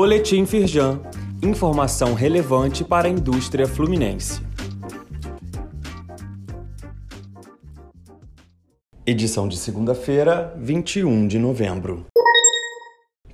Boletim Firjan. Informação relevante para a indústria fluminense. Edição de segunda-feira, 21 de novembro.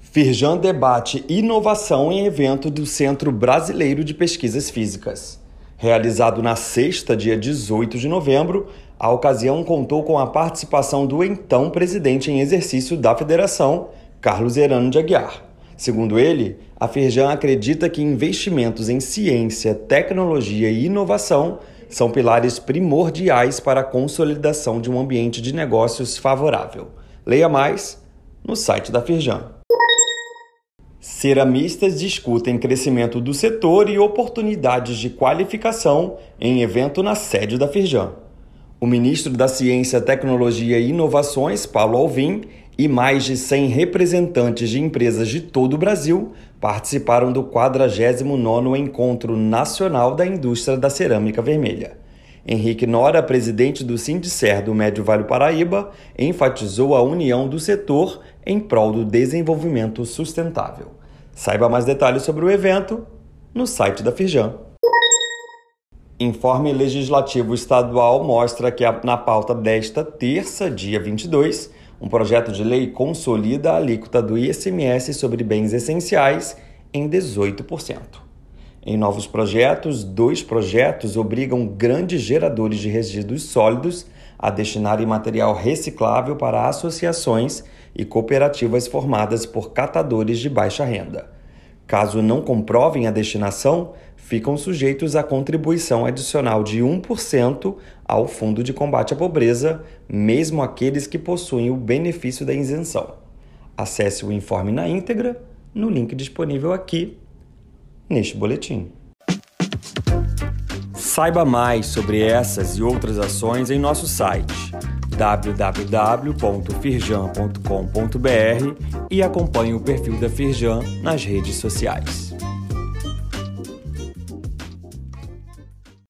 Firjan debate inovação em evento do Centro Brasileiro de Pesquisas Físicas. Realizado na sexta, dia 18 de novembro, a ocasião contou com a participação do então presidente em exercício da federação, Carlos Herano de Aguiar. Segundo ele, a Firjan acredita que investimentos em ciência, tecnologia e inovação são pilares primordiais para a consolidação de um ambiente de negócios favorável. Leia mais no site da Firjan. Ceramistas discutem crescimento do setor e oportunidades de qualificação em evento na sede da Firjan. O ministro da Ciência, Tecnologia e Inovações, Paulo Alvim, e mais de 100 representantes de empresas de todo o Brasil participaram do 49º Encontro Nacional da Indústria da Cerâmica Vermelha. Henrique Nora, presidente do Sindicer do Médio Vale Paraíba, enfatizou a união do setor em prol do desenvolvimento sustentável. Saiba mais detalhes sobre o evento no site da Firjan. Informe legislativo estadual mostra que na pauta desta terça, dia 22, um projeto de lei consolida a alíquota do ICMS sobre bens essenciais em 18%. Em novos projetos, dois projetos obrigam grandes geradores de resíduos sólidos a destinarem material reciclável para associações e cooperativas formadas por catadores de baixa renda. Caso não comprovem a destinação, ficam sujeitos à contribuição adicional de 1% ao Fundo de Combate à Pobreza, mesmo aqueles que possuem o benefício da isenção. Acesse o informe na íntegra no link disponível aqui neste boletim. Saiba mais sobre essas e outras ações em nosso site www.firjan.com.br e acompanhe o perfil da Firjan nas redes sociais.